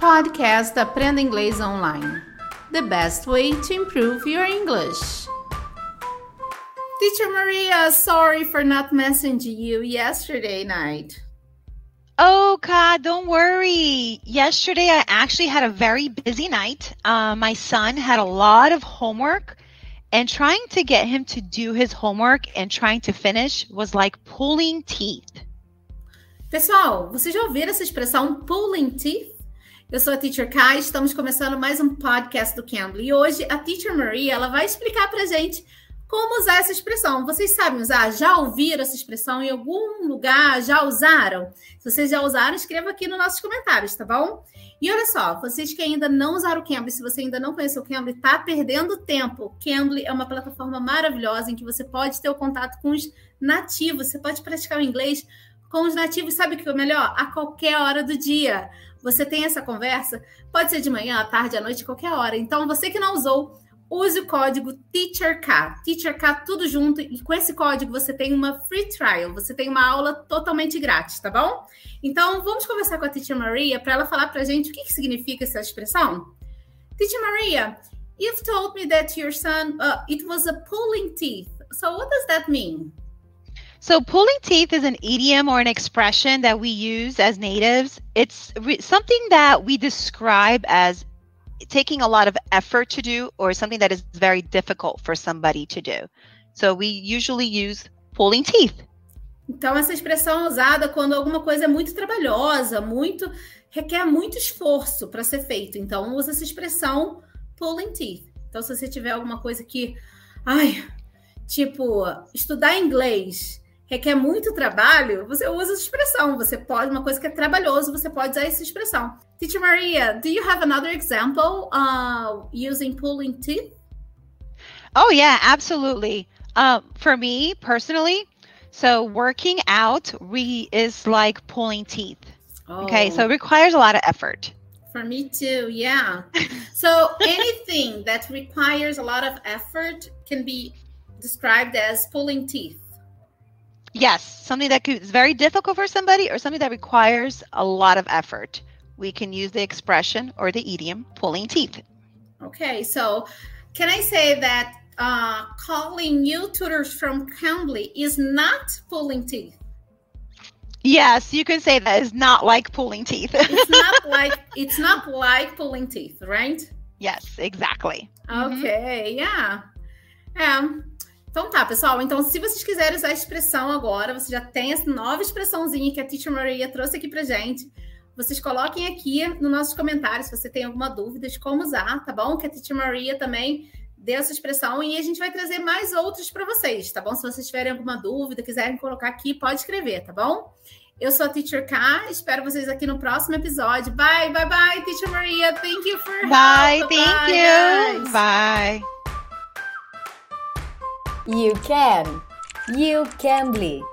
Podcast Aprenda Inglês Online. The best way to improve your English. Teacher Maria, sorry for not messaging you yesterday night. Oh, God, don't worry. Yesterday, I actually had a very busy night. Uh, my son had a lot of homework, and trying to get him to do his homework and trying to finish was like pulling teeth. Pessoal, vocês já ouviram essa expressão pulling teeth? Eu sou a Teacher Kai, estamos começando mais um podcast do Cambly. E hoje a Teacher Maria ela vai explicar para gente como usar essa expressão. Vocês sabem usar? Já ouviram essa expressão em algum lugar? Já usaram? Se vocês já usaram, escreva aqui nos nossos comentários, tá bom? E olha só, vocês que ainda não usaram o Cambly, se você ainda não conhece o Cambly, tá perdendo tempo. O Cambly é uma plataforma maravilhosa em que você pode ter o contato com os nativos, você pode praticar o inglês com os nativos, sabe o que é melhor? A qualquer hora do dia. Você tem essa conversa, pode ser de manhã, à tarde, à noite, qualquer hora. Então, você que não usou, use o código TEACHERK, TEACHERK tudo junto, e com esse código você tem uma free trial, você tem uma aula totalmente grátis, tá bom? Então, vamos conversar com a Teacher Maria para ela falar para a gente o que, que significa essa expressão. Teacher Maria, you've told me that your son, uh, it was a pulling teeth. So what does that mean? So, pulling teeth is an idiom or an expression that we use as natives. It's re- something that we describe as taking a lot of effort to do or something that is very difficult for somebody to do. So, we usually use pulling teeth. Então, essa expressão é usada quando alguma coisa é muito trabalhosa, muito requer muito esforço para ser feito. Então, usa essa expressão pulling teeth. Então, se você tiver alguma coisa que, ai, tipo, estudar inglês requer muito trabalho, você usa essa expressão. Você pode, uma coisa que é trabalhoso, você pode usar essa expressão. Teacher Maria, do you have another example uh, using pulling teeth? Oh, yeah, absolutely. Uh, for me personally, so working out re- is like pulling teeth. Oh. Okay, so it requires a lot of effort. For me too, yeah. so anything that requires a lot of effort can be described as pulling teeth. Yes, something that is very difficult for somebody or something that requires a lot of effort. We can use the expression or the idiom pulling teeth. Okay, so can I say that uh, calling new tutors from Cambly is not pulling teeth? Yes, you can say that is not like pulling teeth. it's not like it's not like pulling teeth, right? Yes, exactly. Okay, mm-hmm. yeah. Um, Então tá, pessoal. Então, se vocês quiserem usar a expressão agora, você já tem essa nova expressãozinha que a Teacher Maria trouxe aqui pra gente. Vocês coloquem aqui nos nossos comentários se você tem alguma dúvida de como usar, tá bom? Que a Teacher Maria também deu essa expressão e a gente vai trazer mais outros para vocês, tá bom? Se vocês tiverem alguma dúvida, quiserem colocar aqui, pode escrever, tá bom? Eu sou a Teacher K, espero vocês aqui no próximo episódio. Bye, bye, bye, Teacher Maria. Thank you for Bye, help. thank bye, you. Guys. Bye. You can. You can bleed.